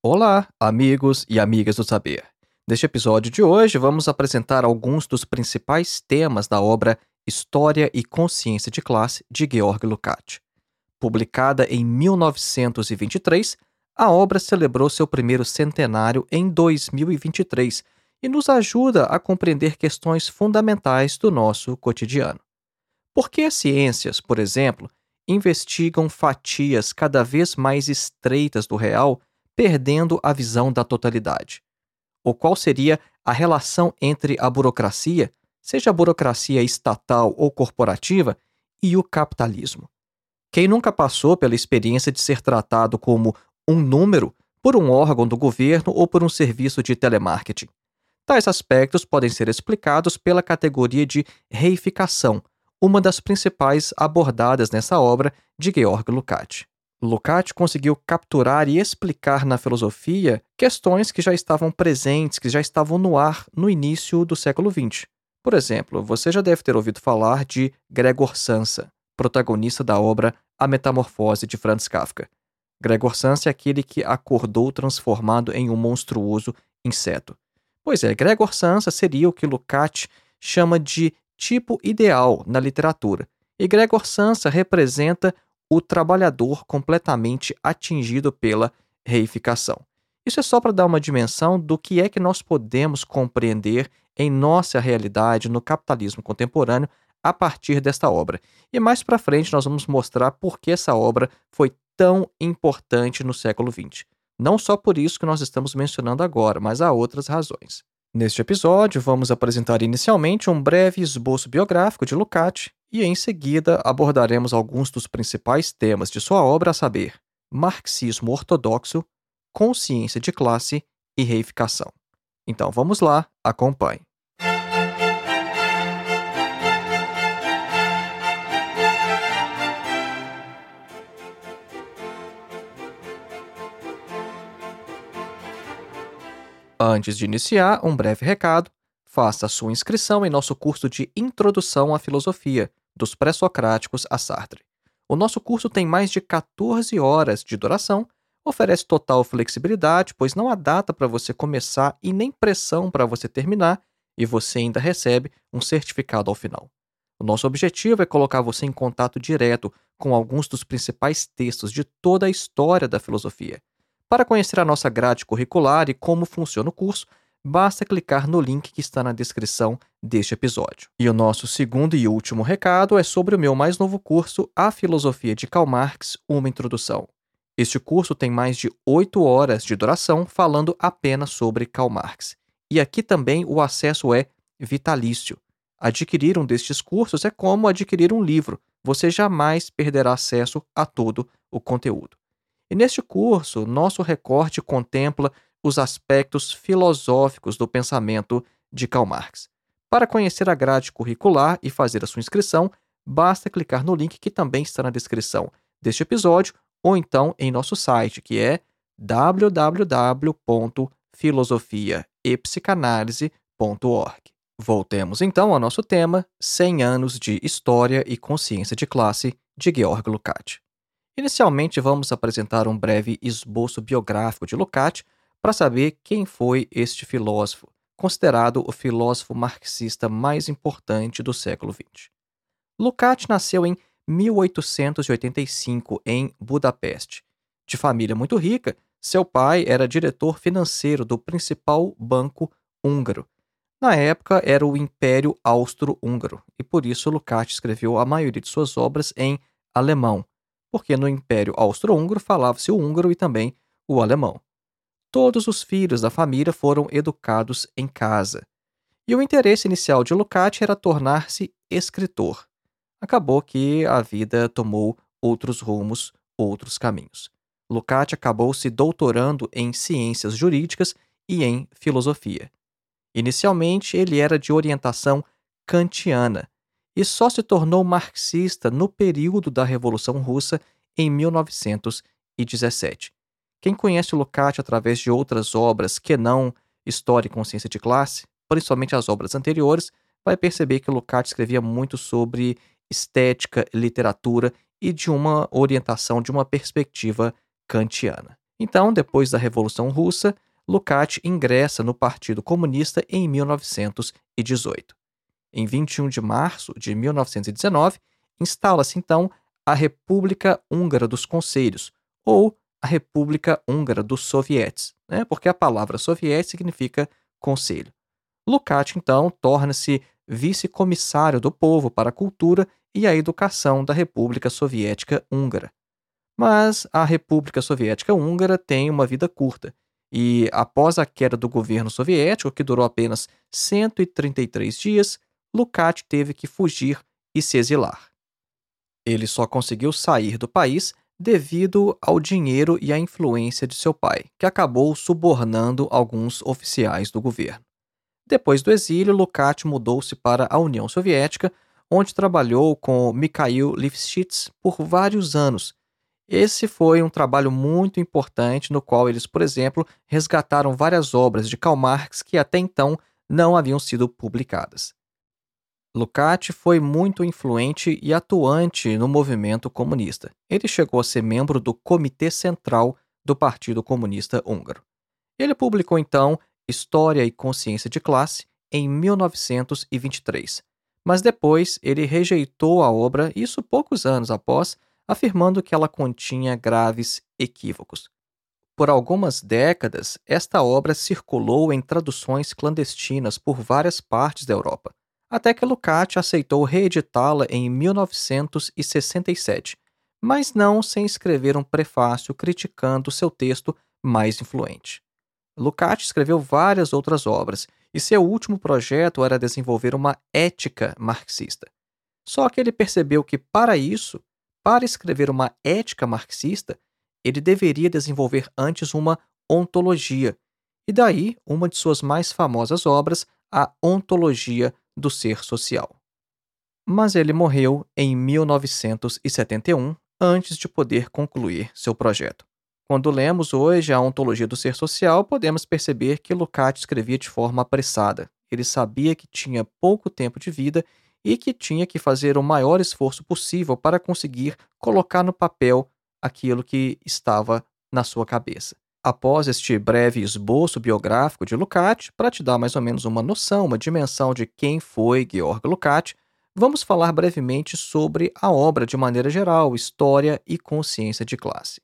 Olá, amigos e amigas do saber. Neste episódio de hoje, vamos apresentar alguns dos principais temas da obra História e Consciência de Classe de Georg Lukács. Publicada em 1923, a obra celebrou seu primeiro centenário em 2023 e nos ajuda a compreender questões fundamentais do nosso cotidiano. Por que as ciências, por exemplo, investigam fatias cada vez mais estreitas do real, perdendo a visão da totalidade? Ou qual seria a relação entre a burocracia, seja a burocracia estatal ou corporativa, e o capitalismo? Quem nunca passou pela experiência de ser tratado como um número por um órgão do governo ou por um serviço de telemarketing? Tais aspectos podem ser explicados pela categoria de reificação, uma das principais abordadas nessa obra de Georg Lukács. Lukács conseguiu capturar e explicar na filosofia questões que já estavam presentes, que já estavam no ar no início do século XX. Por exemplo, você já deve ter ouvido falar de Gregor Samsa, protagonista da obra A Metamorfose de Franz Kafka. Gregor Samsa é aquele que acordou transformado em um monstruoso inseto. Pois é, Gregor Samsa seria o que Lukács chama de tipo ideal na literatura, e Gregor Samsa representa o trabalhador completamente atingido pela reificação. Isso é só para dar uma dimensão do que é que nós podemos compreender em nossa realidade no capitalismo contemporâneo a partir desta obra. E mais para frente nós vamos mostrar por que essa obra foi tão importante no século XX. Não só por isso que nós estamos mencionando agora, mas há outras razões. Neste episódio, vamos apresentar inicialmente um breve esboço biográfico de Lukács e, em seguida, abordaremos alguns dos principais temas de sua obra, a saber, marxismo ortodoxo, consciência de classe e reificação. Então vamos lá, acompanhe. Antes de iniciar, um breve recado. Faça sua inscrição em nosso curso de Introdução à Filosofia, dos Pré-Socráticos a Sartre. O nosso curso tem mais de 14 horas de duração, oferece total flexibilidade, pois não há data para você começar e nem pressão para você terminar, e você ainda recebe um certificado ao final. O nosso objetivo é colocar você em contato direto com alguns dos principais textos de toda a história da filosofia para conhecer a nossa grade curricular e como funciona o curso, basta clicar no link que está na descrição deste episódio. E o nosso segundo e último recado é sobre o meu mais novo curso, A Filosofia de Karl Marx, uma introdução. Este curso tem mais de oito horas de duração falando apenas sobre Karl Marx. E aqui também o acesso é vitalício. Adquirir um destes cursos é como adquirir um livro, você jamais perderá acesso a todo o conteúdo. E neste curso, nosso recorte contempla os aspectos filosóficos do pensamento de Karl Marx. Para conhecer a grade curricular e fazer a sua inscrição, basta clicar no link que também está na descrição deste episódio ou então em nosso site, que é www.filosofiaepsicanalise.org. Voltemos então ao nosso tema: 100 anos de história e consciência de classe de Georg Lukács. Inicialmente, vamos apresentar um breve esboço biográfico de Lukács para saber quem foi este filósofo, considerado o filósofo marxista mais importante do século XX. Lukács nasceu em 1885 em Budapeste. De família muito rica, seu pai era diretor financeiro do principal banco húngaro. Na época era o Império Austro-Húngaro, e por isso Lukács escreveu a maioria de suas obras em alemão, porque no Império Austro-Húngaro falava-se o húngaro e também o alemão. Todos os filhos da família foram educados em casa. E o interesse inicial de Lukács era tornar-se escritor. Acabou que a vida tomou outros rumos, outros caminhos. Lukács acabou se doutorando em ciências jurídicas e em filosofia. Inicialmente, ele era de orientação kantiana e só se tornou marxista no período da Revolução Russa em 1917. Quem conhece Lukács através de outras obras que não História e Consciência de Classe, principalmente as obras anteriores, vai perceber que Lukács escrevia muito sobre estética, literatura e de uma orientação, de uma perspectiva kantiana. Então, depois da Revolução Russa, Lukács ingressa no Partido Comunista em 1918. Em 21 de março de 1919, instala-se então a República Húngara dos Conselhos, ou a República Húngara dos Sovietes, né? porque a palavra soviete significa conselho. Lukács, então, torna-se vice-comissário do povo para a cultura e a educação da República Soviética Húngara. Mas a República Soviética Húngara tem uma vida curta, e após a queda do governo soviético, que durou apenas 133 dias, Lukács teve que fugir e se exilar. Ele só conseguiu sair do país devido ao dinheiro e à influência de seu pai, que acabou subornando alguns oficiais do governo. Depois do exílio, Lukács mudou-se para a União Soviética, onde trabalhou com Mikhail Lifshitz por vários anos. Esse foi um trabalho muito importante no qual eles, por exemplo, resgataram várias obras de Karl Marx que até então não haviam sido publicadas. Lukács foi muito influente e atuante no movimento comunista. Ele chegou a ser membro do Comitê Central do Partido Comunista Húngaro. Ele publicou então História e Consciência de Classe em 1923, mas depois ele rejeitou a obra, isso poucos anos após, afirmando que ela continha graves equívocos. Por algumas décadas, esta obra circulou em traduções clandestinas por várias partes da Europa até que Lukács aceitou reeditá-la em 1967, mas não sem escrever um prefácio criticando seu texto mais influente. Lukács escreveu várias outras obras, e seu último projeto era desenvolver uma ética marxista. Só que ele percebeu que, para isso, para escrever uma ética marxista, ele deveria desenvolver antes uma ontologia, e daí uma de suas mais famosas obras, a Ontologia do ser social. Mas ele morreu em 1971 antes de poder concluir seu projeto. Quando lemos hoje a ontologia do ser social, podemos perceber que Lukács escrevia de forma apressada. Ele sabia que tinha pouco tempo de vida e que tinha que fazer o maior esforço possível para conseguir colocar no papel aquilo que estava na sua cabeça após este breve esboço biográfico de Lukács, para te dar mais ou menos uma noção, uma dimensão de quem foi Georg Lukács, vamos falar brevemente sobre a obra de maneira geral, História e Consciência de Classe.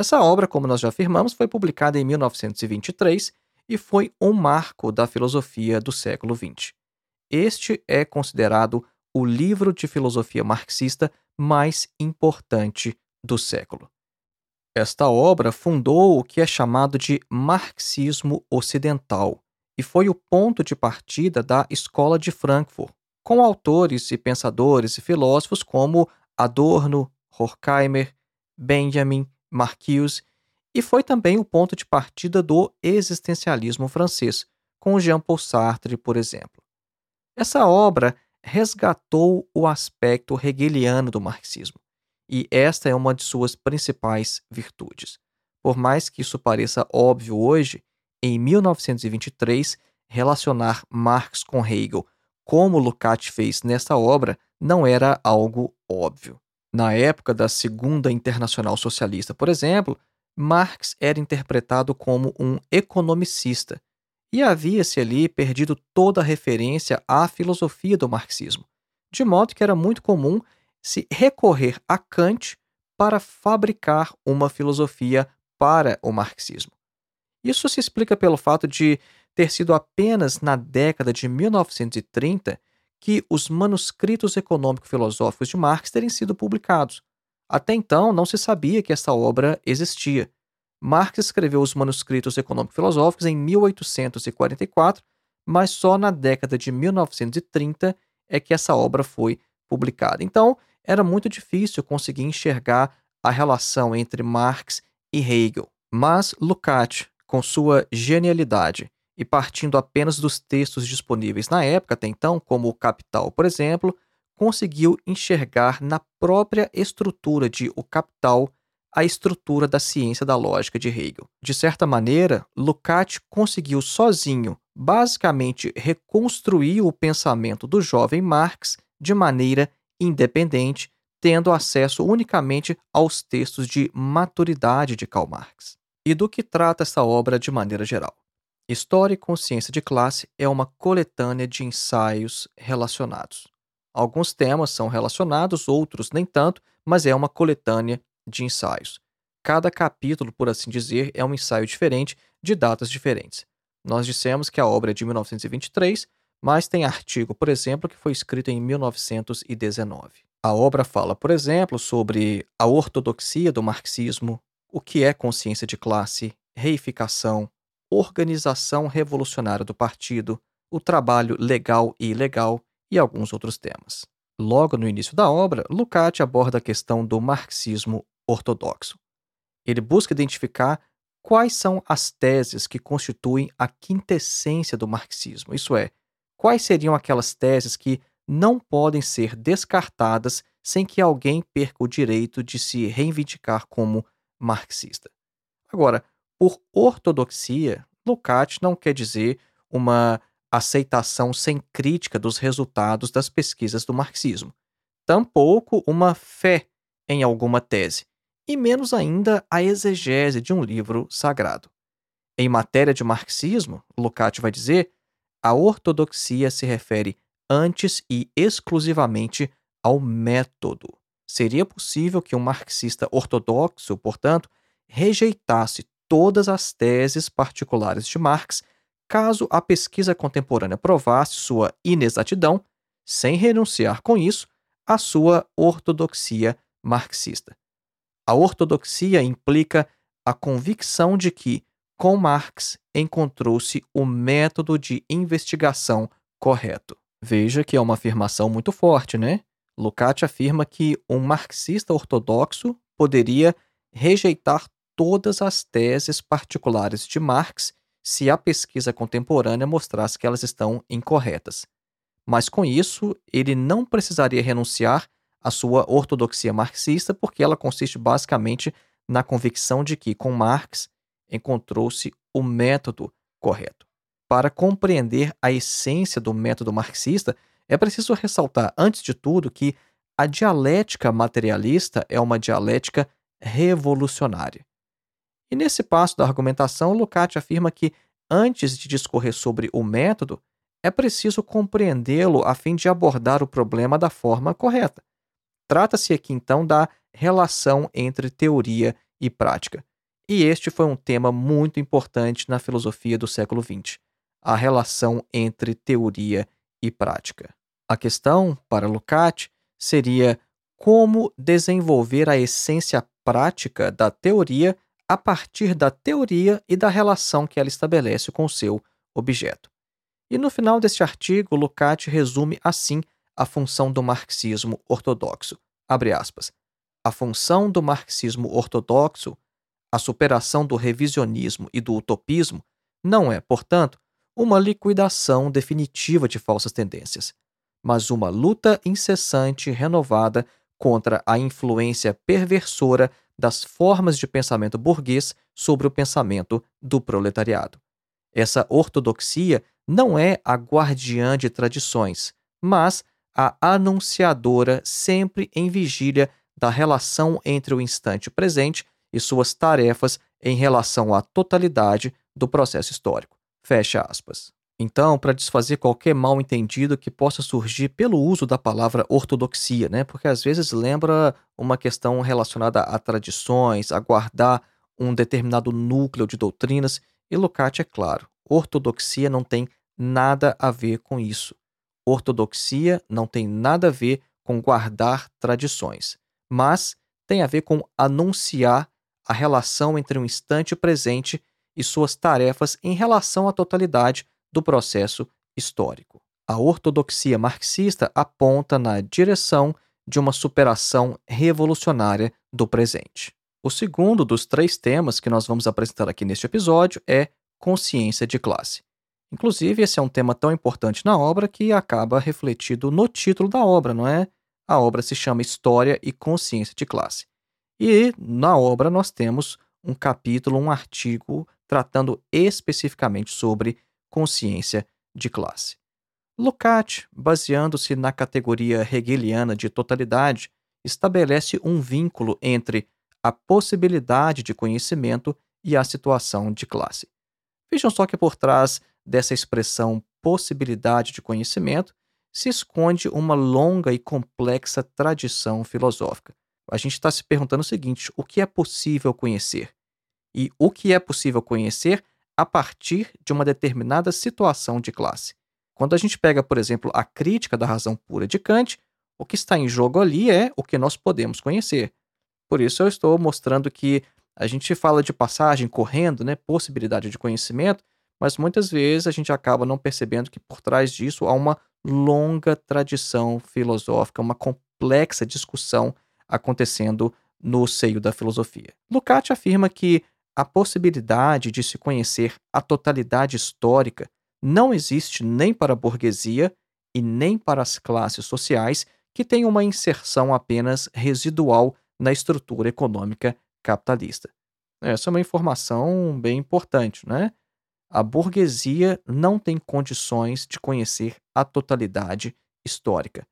Essa obra, como nós já afirmamos, foi publicada em 1923 e foi um marco da filosofia do século XX. Este é considerado o livro de filosofia marxista mais importante do século. Esta obra fundou o que é chamado de marxismo ocidental e foi o ponto de partida da Escola de Frankfurt, com autores e pensadores e filósofos como Adorno, Horkheimer, Benjamin, Marcuse, e foi também o ponto de partida do existencialismo francês, com Jean-Paul Sartre, por exemplo. Essa obra resgatou o aspecto hegeliano do marxismo e esta é uma de suas principais virtudes. Por mais que isso pareça óbvio hoje, em 1923, relacionar Marx com Hegel, como Lukács fez nesta obra, não era algo óbvio. Na época da Segunda Internacional Socialista, por exemplo, Marx era interpretado como um economicista e havia-se ali perdido toda a referência à filosofia do marxismo, de modo que era muito comum se recorrer a Kant para fabricar uma filosofia para o marxismo. Isso se explica pelo fato de ter sido apenas na década de 1930 que os manuscritos econômico-filosóficos de Marx terem sido publicados. Até então, não se sabia que essa obra existia. Marx escreveu os manuscritos econômico-filosóficos em 1844, mas só na década de 1930 é que essa obra foi publicada. Então, era muito difícil conseguir enxergar a relação entre Marx e Hegel. Mas Lukács, com sua genialidade e partindo apenas dos textos disponíveis na época até então, como o Capital, por exemplo, conseguiu enxergar na própria estrutura de O Capital a estrutura da ciência da lógica de Hegel. De certa maneira, Lukács conseguiu sozinho, basicamente, reconstruir o pensamento do jovem Marx de maneira independente, tendo acesso unicamente aos textos de maturidade de Karl Marx. E do que trata essa obra de maneira geral? História e Consciência de Classe é uma coletânea de ensaios relacionados. Alguns temas são relacionados, outros nem tanto, mas é uma coletânea de ensaios. Cada capítulo, por assim dizer, é um ensaio diferente, de datas diferentes. Nós dissemos que a obra é de 1923, mas tem artigo, por exemplo, que foi escrito em 1919. A obra fala, por exemplo, sobre a ortodoxia do marxismo, o que é consciência de classe, reificação, organização revolucionária do partido, o trabalho legal e ilegal e alguns outros temas. Logo no início da obra, Lukács aborda a questão do marxismo ortodoxo. Ele busca identificar quais são as teses que constituem a quintessência do marxismo, isso é, quais seriam aquelas teses que não podem ser descartadas sem que alguém perca o direito de se reivindicar como marxista. Agora, por ortodoxia, Lukács não quer dizer uma aceitação sem crítica dos resultados das pesquisas do marxismo, tampouco uma fé em alguma tese, e menos ainda a exegese de um livro sagrado. Em matéria de marxismo, Lukács vai dizer, a ortodoxia se refere antes e exclusivamente ao método. Seria possível que um marxista ortodoxo, portanto, rejeitasse todas as teses particulares de Marx caso a pesquisa contemporânea provasse sua inexatidão, sem renunciar com isso à sua ortodoxia marxista. A ortodoxia implica a convicção de que, com Marx, encontrou-se o método de investigação correto. Veja que é uma afirmação muito forte, né? Lukács afirma que um marxista ortodoxo poderia rejeitar todas as teses particulares de Marx se a pesquisa contemporânea mostrasse que elas estão incorretas. Mas com isso, ele não precisaria renunciar a sua ortodoxia marxista, porque ela consiste basicamente na convicção de que, com Marx, encontrou-se o método correto. Para compreender a essência do método marxista, é preciso ressaltar, antes de tudo, que a dialética materialista é uma dialética revolucionária. E nesse passo da argumentação, Lukács afirma que, antes de discorrer sobre o método, é preciso compreendê-lo a fim de abordar o problema da forma correta. Trata-se aqui então da relação entre teoria e prática. E este foi um tema muito importante na filosofia do século XX, a relação entre teoria e prática. A questão, para Lukács, seria como desenvolver a essência prática da teoria a partir da teoria e da relação que ela estabelece com o seu objeto. E no final deste artigo, Lukács resume assim a função do marxismo ortodoxo. Aspas. A função do marxismo ortodoxo, a superação do revisionismo e do utopismo, não é, portanto, uma liquidação definitiva de falsas tendências, mas uma luta incessante e renovada contra a influência perversora das formas de pensamento burguês sobre o pensamento do proletariado. Essa ortodoxia não é a guardiã de tradições, mas a anunciadora sempre em vigília da relação entre o instante presente e suas tarefas em relação à totalidade do processo histórico. Fecha aspas. Então, para desfazer qualquer mal entendido que possa surgir pelo uso da palavra ortodoxia, né? Porque às vezes lembra uma questão relacionada a tradições, a guardar um determinado núcleo de doutrinas, e Lukács é claro, ortodoxia não tem nada a ver com isso. Ortodoxia não tem nada a ver com guardar tradições, mas tem a ver com anunciar a relação entre o instante presente e suas tarefas em relação à totalidade do processo histórico. A ortodoxia marxista aponta na direção de uma superação revolucionária do presente. O segundo dos três temas que nós vamos apresentar aqui neste episódio é consciência de classe. Inclusive, esse é um tema tão importante na obra que acaba refletido no título da obra, não é? A obra se chama História e Consciência de Classe. E na obra nós temos um capítulo, um artigo tratando especificamente sobre consciência de classe. Lukács, baseando-se na categoria hegeliana de totalidade, estabelece um vínculo entre a possibilidade de conhecimento e a situação de classe. Vejam só que por trás dessa expressão possibilidade de conhecimento se esconde uma longa e complexa tradição filosófica. A gente está se perguntando o seguinte: o que é possível conhecer? E o que é possível conhecer a partir de uma determinada situação de classe. Quando a gente pega, por exemplo, a crítica da razão pura de Kant, o que está em jogo ali é o que nós podemos conhecer. Por isso eu estou mostrando que a gente fala de passagem correndo, né, possibilidade de conhecimento, mas muitas vezes a gente acaba não percebendo que por trás disso há uma longa tradição filosófica, uma complexa discussão acontecendo no seio da filosofia. Lukács afirma que a possibilidade de se conhecer a totalidade histórica não existe nem para a burguesia e nem para as classes sociais que têm uma inserção apenas residual na estrutura econômica capitalista. Essa é uma informação bem importante, né? A burguesia não tem condições de conhecer a totalidade histórica.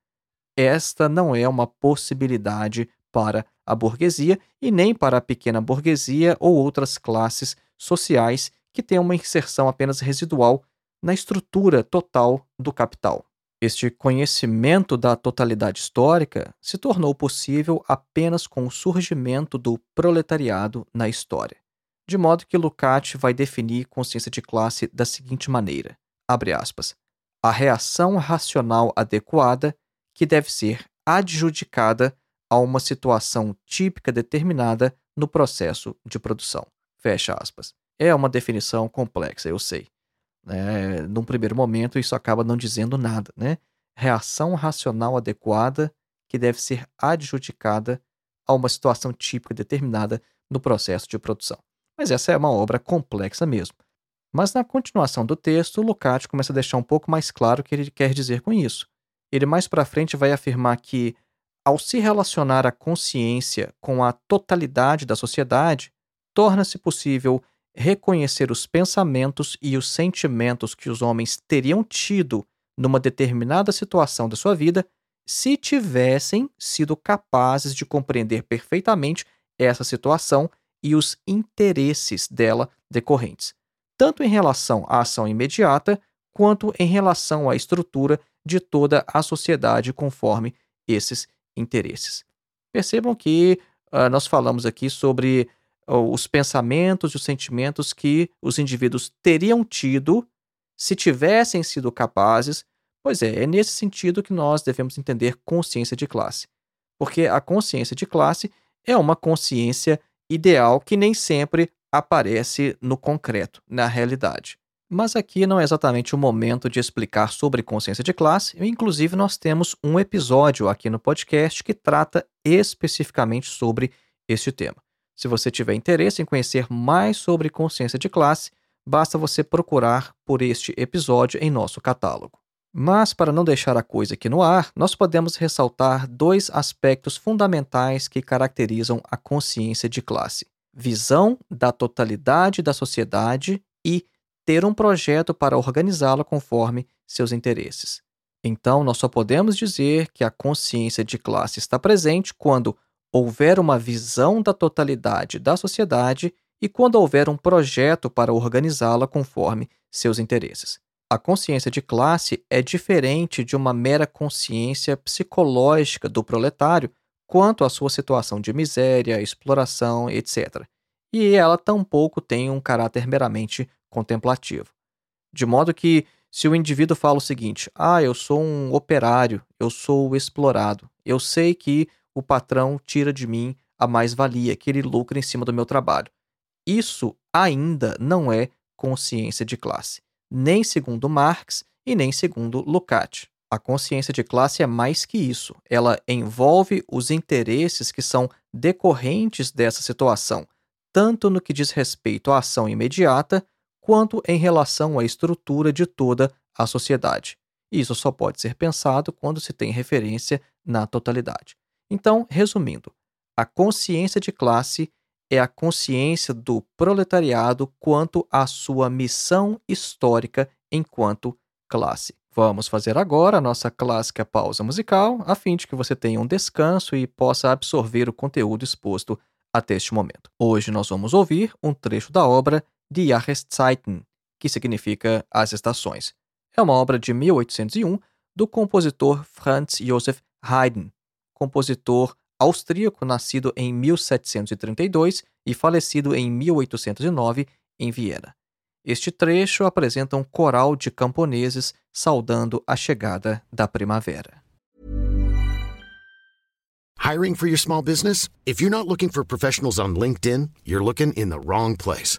Esta não é uma possibilidade para a burguesia e nem para a pequena burguesia ou outras classes sociais que têm uma inserção apenas residual na estrutura total do capital. Este conhecimento da totalidade histórica se tornou possível apenas com o surgimento do proletariado na história de modo que Lukács vai definir consciência de classe da seguinte maneira: abre aspas, a reação racional adequada que deve ser adjudicada a uma situação típica determinada no processo de produção. Fecha aspas. É uma definição complexa, eu sei. É, num primeiro momento, isso acaba não dizendo nada, né? Reação racional adequada que deve ser adjudicada a uma situação típica determinada no processo de produção. Mas essa é uma obra complexa mesmo. Mas na continuação do texto, Lukács começa a deixar um pouco mais claro o que ele quer dizer com isso. Ele mais para frente vai afirmar que, ao se relacionar a consciência com a totalidade da sociedade, torna-se possível reconhecer os pensamentos e os sentimentos que os homens teriam tido numa determinada situação da sua vida se tivessem sido capazes de compreender perfeitamente essa situação e os interesses dela decorrentes, tanto em relação à ação imediata quanto em relação à estrutura de toda a sociedade conforme esses interesses. Percebam que uh, nós falamos aqui sobre uh, os pensamentos e os sentimentos que os indivíduos teriam tido se tivessem sido capazes. Pois é, é nesse sentido que nós devemos entender consciência de classe. Porque a consciência de classe é uma consciência ideal que nem sempre aparece no concreto, na realidade. Mas aqui não é exatamente o momento de explicar sobre consciência de classe, inclusive nós temos um episódio aqui no podcast que trata especificamente sobre este tema. Se você tiver interesse em conhecer mais sobre consciência de classe, basta você procurar por este episódio em nosso catálogo. Mas, para não deixar a coisa aqui no ar, nós podemos ressaltar dois aspectos fundamentais que caracterizam a consciência de classe: visão da totalidade da sociedade e ter um projeto para organizá-la conforme seus interesses. Então, nós só podemos dizer que a consciência de classe está presente quando houver uma visão da totalidade da sociedade e quando houver um projeto para organizá-la conforme seus interesses. A consciência de classe é diferente de uma mera consciência psicológica do proletário quanto à sua situação de miséria, exploração, etc. E ela tampouco tem um caráter meramente contemplativo. De modo que, se o indivíduo fala o seguinte: ah, eu sou um operário, eu sou explorado, eu sei que o patrão tira de mim a mais-valia, que ele lucra em cima do meu trabalho. Isso ainda não é consciência de classe nem segundo Marx e nem segundo Lukács. A consciência de classe é mais que isso. Ela envolve os interesses que são decorrentes dessa situação, tanto no que diz respeito à ação imediata, quanto em relação à estrutura de toda a sociedade. Isso só pode ser pensado quando se tem referência na totalidade. Então, resumindo, a consciência de classe é a consciência do proletariado quanto à sua missão histórica enquanto classe. Vamos fazer agora a nossa clássica pausa musical, a fim de que você tenha um descanso e possa absorver o conteúdo exposto até este momento. Hoje nós vamos ouvir um trecho da obra Die Jahreszeiten, que significa As Estações. É uma obra de 1801 do compositor Franz Joseph Haydn, compositor austríaco nascido em 1732 e falecido em 1809 em Viena. Este trecho apresenta um coral de camponeses saudando a chegada da primavera. Hiring for your small business? If you're not looking for professionals on LinkedIn, you're looking in the wrong place.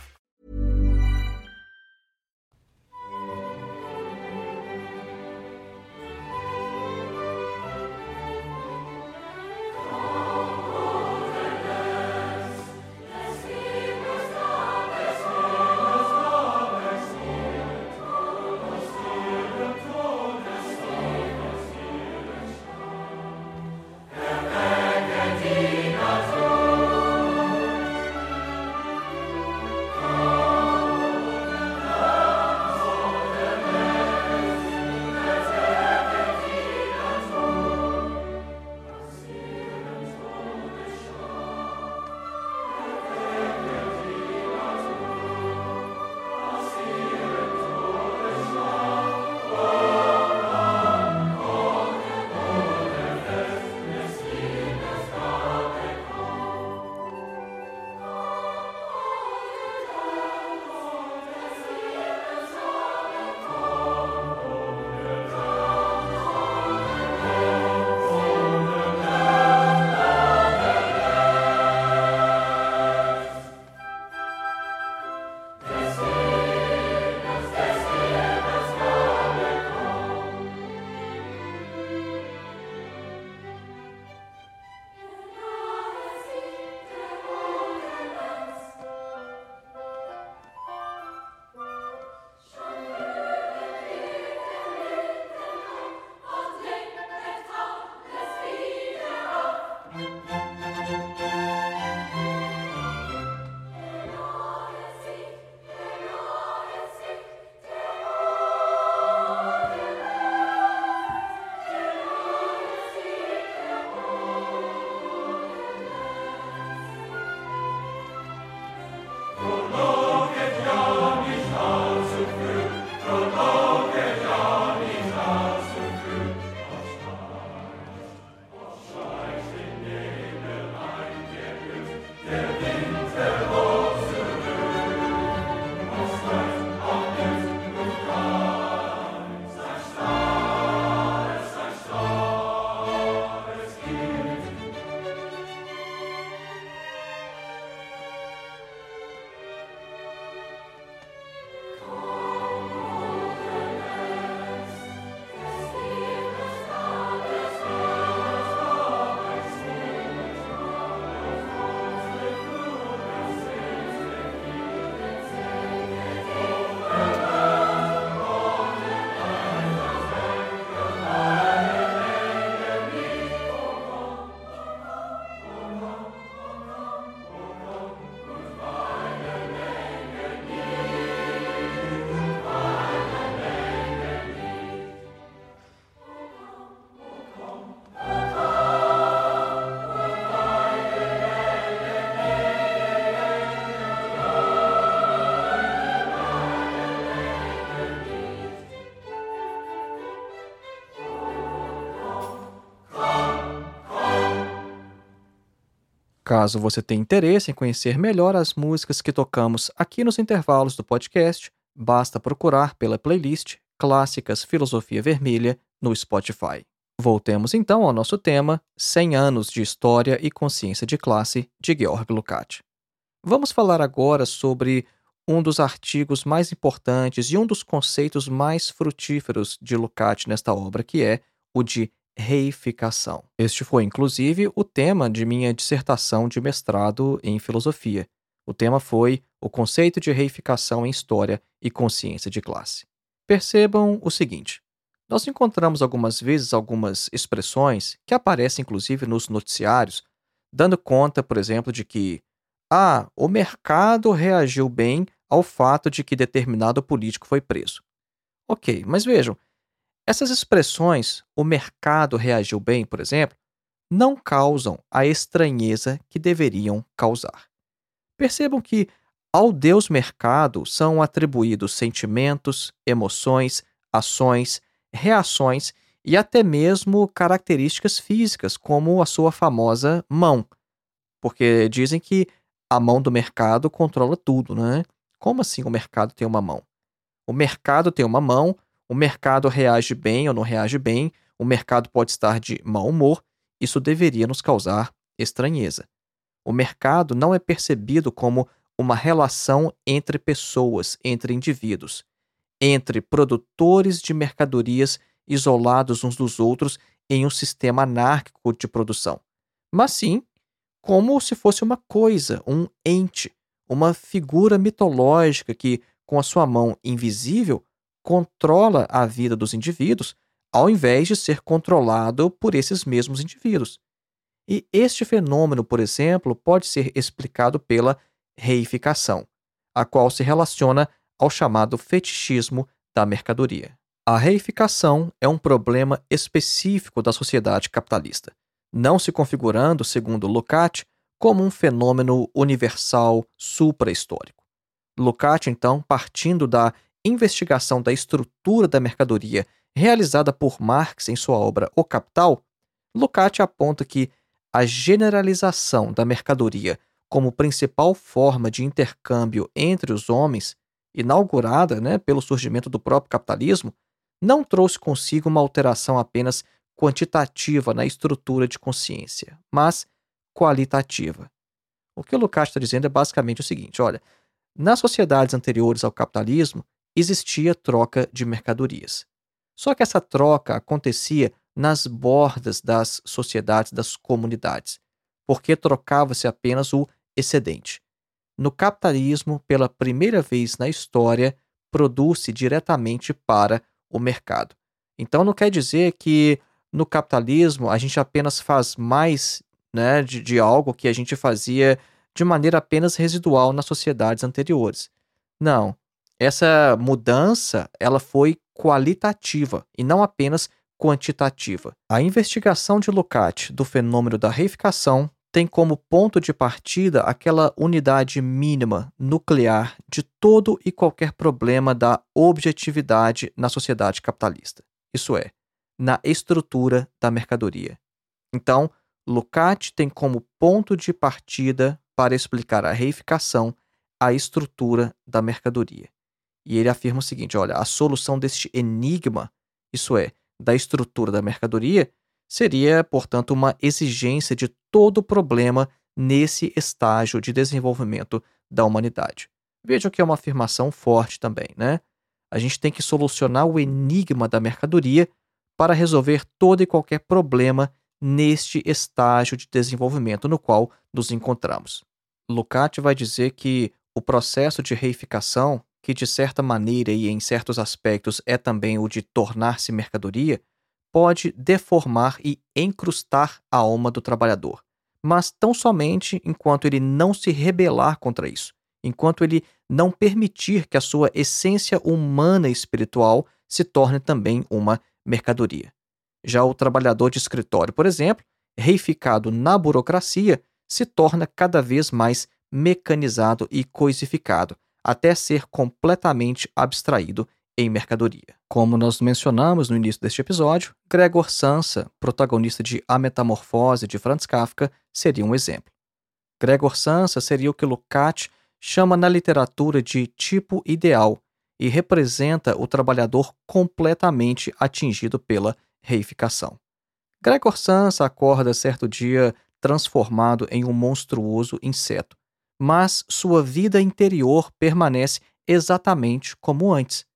Caso você tenha interesse em conhecer melhor as músicas que tocamos aqui nos intervalos do podcast, basta procurar pela playlist Clássicas Filosofia Vermelha no Spotify. Voltemos então ao nosso tema 100 anos de história e consciência de classe de Georg Lukács. Vamos falar agora sobre um dos artigos mais importantes e um dos conceitos mais frutíferos de Lukács nesta obra, que é o de reificação. Este foi, inclusive, o tema de minha dissertação de mestrado em filosofia. O tema foi o conceito de reificação em história e consciência de classe. Percebam o seguinte: nós encontramos algumas vezes algumas expressões que aparecem inclusive nos noticiários, dando conta, por exemplo, de que ah, o mercado reagiu bem ao fato de que determinado político foi preso. Ok, mas vejam, essas expressões, o mercado reagiu bem, por exemplo, não causam a estranheza que deveriam causar. Percebam que ao Deus mercado são atribuídos sentimentos, emoções, ações, reações e até mesmo características físicas, como a sua famosa mão. Porque dizem que a mão do mercado controla tudo, né? Como assim o mercado tem uma mão? O mercado tem uma mão, o mercado reage bem ou não reage bem, o mercado pode estar de mau humor, isso deveria nos causar estranheza. O mercado não é percebido como uma relação entre pessoas, entre indivíduos, entre produtores de mercadorias isolados uns dos outros em um sistema anárquico de produção, mas sim como se fosse uma coisa, um ente, uma figura mitológica que, com a sua mão invisível, controla a vida dos indivíduos, ao invés de ser controlado por esses mesmos indivíduos. E este fenômeno, por exemplo, pode ser explicado pela reificação, a qual se relaciona ao chamado fetichismo da mercadoria. A reificação é um problema específico da sociedade capitalista, não se configurando, segundo Lukács, como um fenômeno universal supra-histórico. Lukács, então, partindo da investigação da estrutura da mercadoria realizada por Marx em sua obra O Capital, Lukács aponta que a generalização da mercadoria como principal forma de intercâmbio entre os homens, inaugurada né, pelo surgimento do próprio capitalismo, não trouxe consigo uma alteração apenas quantitativa na estrutura de consciência, mas qualitativa. O que o Lukács está dizendo é basicamente o seguinte: olha, nas sociedades anteriores ao capitalismo, existia troca de mercadorias. Só que essa troca acontecia nas bordas das sociedades, das comunidades, porque trocava-se apenas o excedente. No capitalismo, pela primeira vez na história, produz-se diretamente para o mercado. Então não quer dizer que no capitalismo a gente apenas faz mais né, de, de algo que a gente fazia de maneira apenas residual nas sociedades anteriores. Não, essa mudança ela foi qualitativa e não apenas quantitativa. A investigação de Lukács do fenômeno da reificação tem como ponto de partida aquela unidade mínima nuclear de todo e qualquer problema da objetividade na sociedade capitalista. Isso é, na estrutura da mercadoria. Então, Lukács tem como ponto de partida para explicar a reificação a estrutura da mercadoria. E ele afirma o seguinte: olha, a solução deste enigma, isso é, da estrutura da mercadoria, seria, portanto, uma exigência de todo problema nesse estágio de desenvolvimento da humanidade. Vejam que é uma afirmação forte também, né? A gente tem que solucionar o enigma da mercadoria para resolver todo e qualquer problema neste estágio de desenvolvimento no qual nos encontramos. Lukács vai dizer que o processo de reificação que de certa maneira e em certos aspectos é também o de tornar-se mercadoria, pode deformar e encrustar a alma do trabalhador, mas tão somente enquanto ele não se rebelar contra isso, enquanto ele não permitir que a sua essência humana e espiritual se torne também uma mercadoria. Já o trabalhador de escritório, por exemplo, reificado na burocracia, se torna cada vez mais mecanizado e coisificado, até ser completamente abstraído em mercadoria. Como nós mencionamos no início deste episódio, Gregor Samsa, protagonista de A Metamorfose de Franz Kafka, seria um exemplo. Gregor Samsa seria o que Lukács chama na literatura de tipo ideal e representa o trabalhador completamente atingido pela reificação. Gregor Samsa acorda certo dia transformado em um monstruoso inseto, mas sua vida interior permanece exatamente como antes.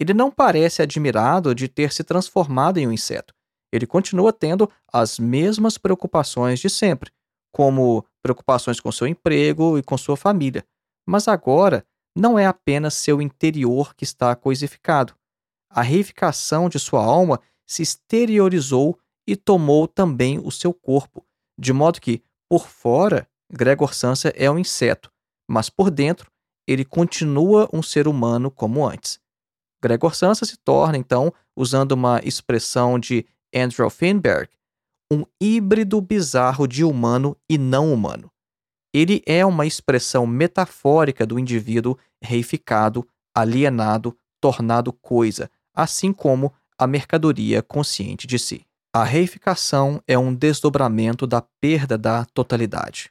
Ele não parece admirado de ter se transformado em um inseto. Ele continua tendo as mesmas preocupações de sempre, como preocupações com seu emprego e com sua família. Mas agora não é apenas seu interior que está coisificado. A reificação de sua alma se exteriorizou e tomou também o seu corpo, de modo que, por fora, Gregor Samsa é um inseto, mas por dentro ele continua um ser humano como antes. Gregor Samsa se torna, então, usando uma expressão de Andrew Finberg, um híbrido bizarro de humano e não humano. Ele é uma expressão metafórica do indivíduo reificado, alienado, tornado coisa, assim como a mercadoria consciente de si. A reificação é um desdobramento da perda da totalidade.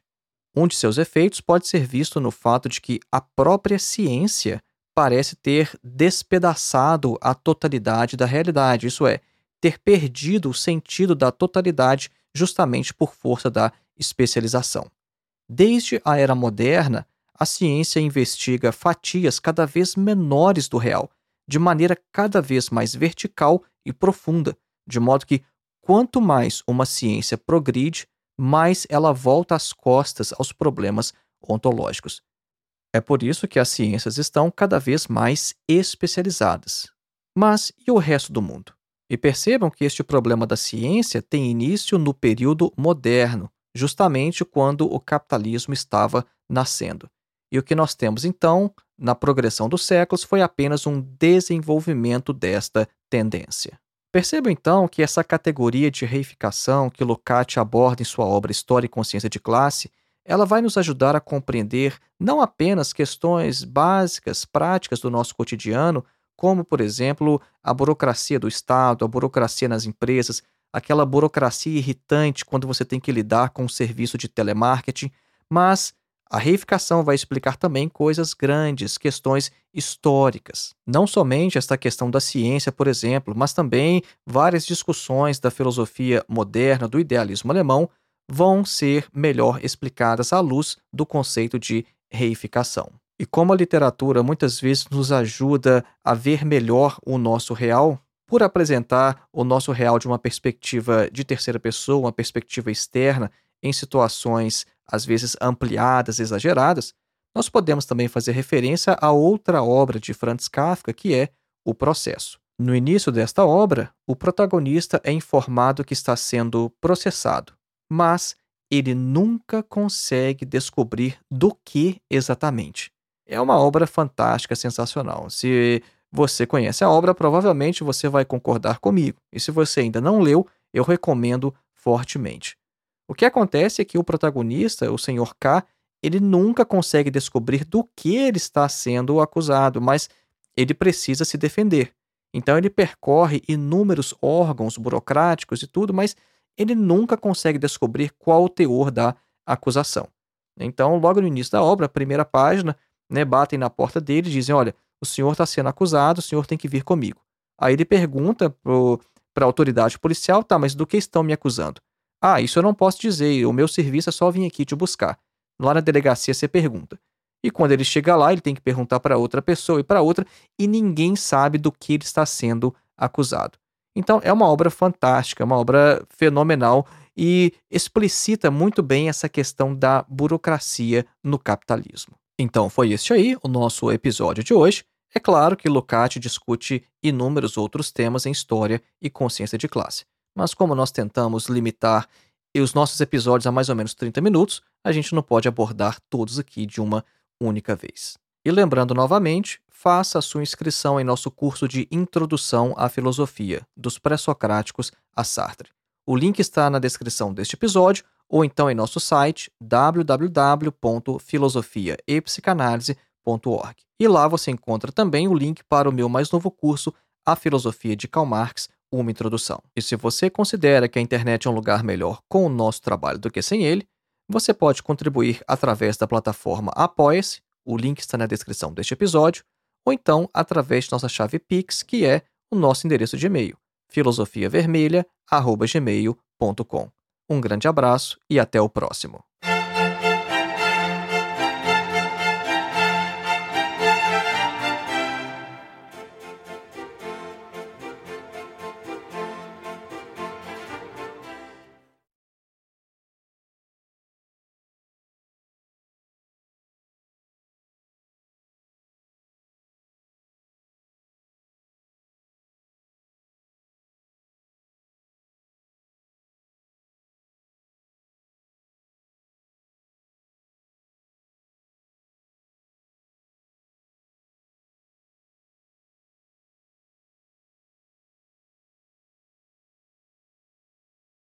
Um de seus efeitos pode ser visto no fato de que a própria ciência parece ter despedaçado a totalidade da realidade, isso é, ter perdido o sentido da totalidade justamente por força da especialização. Desde a era moderna, a ciência investiga fatias cada vez menores do real, de maneira cada vez mais vertical e profunda, de modo que quanto mais uma ciência progride, mais ela volta as costas aos problemas ontológicos. É por isso que as ciências estão cada vez mais especializadas. Mas e o resto do mundo? E percebam que este problema da ciência tem início no período moderno, justamente quando o capitalismo estava nascendo. E o que nós temos então, na progressão dos séculos, foi apenas um desenvolvimento desta tendência. Percebam então que essa categoria de reificação que Lukács aborda em sua obra História e Consciência de Classe ela vai nos ajudar a compreender não apenas questões básicas, práticas do nosso cotidiano, como, por exemplo, a burocracia do Estado, a burocracia nas empresas, aquela burocracia irritante quando você tem que lidar com um serviço de telemarketing, mas a reificação vai explicar também coisas grandes, questões históricas. Não somente esta questão da ciência, por exemplo, mas também várias discussões da filosofia moderna, do idealismo alemão, vão ser melhor explicadas à luz do conceito de reificação. E como a literatura muitas vezes nos ajuda a ver melhor o nosso real, por apresentar o nosso real de uma perspectiva de terceira pessoa, uma perspectiva externa, em situações às vezes ampliadas, exageradas, nós podemos também fazer referência a outra obra de Franz Kafka, que é O Processo. No início desta obra, o protagonista é informado que está sendo processado mas ele nunca consegue descobrir do que exatamente. É uma obra fantástica, sensacional. Se você conhece a obra, provavelmente você vai concordar comigo. E se você ainda não leu, eu recomendo fortemente. O que acontece é que o protagonista, o Sr. K, ele nunca consegue descobrir do que ele está sendo acusado, mas ele precisa se defender. Então ele percorre inúmeros órgãos burocráticos e tudo, mas ele nunca consegue descobrir qual o teor da acusação. Então, logo no início da obra, a primeira página, né, batem na porta dele e dizem: Olha, o senhor está sendo acusado, o senhor tem que vir comigo. Aí ele pergunta para a autoridade policial: Tá, mas do que estão me acusando? Ah, isso eu não posso dizer, o meu serviço é só vir aqui te buscar. Lá na delegacia você pergunta. E quando ele chega lá, ele tem que perguntar para outra pessoa e para outra, e ninguém sabe do que ele está sendo acusado. Então, é uma obra fantástica, uma obra fenomenal e explicita muito bem essa questão da burocracia no capitalismo. Então, foi este aí o nosso episódio de hoje. É claro que Lukács discute inúmeros outros temas em história e consciência de classe, mas como nós tentamos limitar os nossos episódios a mais ou menos 30 minutos, a gente não pode abordar todos aqui de uma única vez. E lembrando novamente, faça a sua inscrição em nosso curso de Introdução à Filosofia, dos Pré-Socráticos a Sartre. O link está na descrição deste episódio ou então em nosso site www.filosofiaepsicanalise.org. E lá você encontra também o link para o meu mais novo curso, A Filosofia de Karl Marx, uma introdução. E se você considera que a internet é um lugar melhor com o nosso trabalho do que sem ele, Você pode contribuir através da plataforma Apoia-se, o link está na descrição deste episódio, ou então através de nossa chave Pix, que é o nosso endereço de e-mail, filosofiavermelha.gmail.com. Um grande abraço e até o próximo.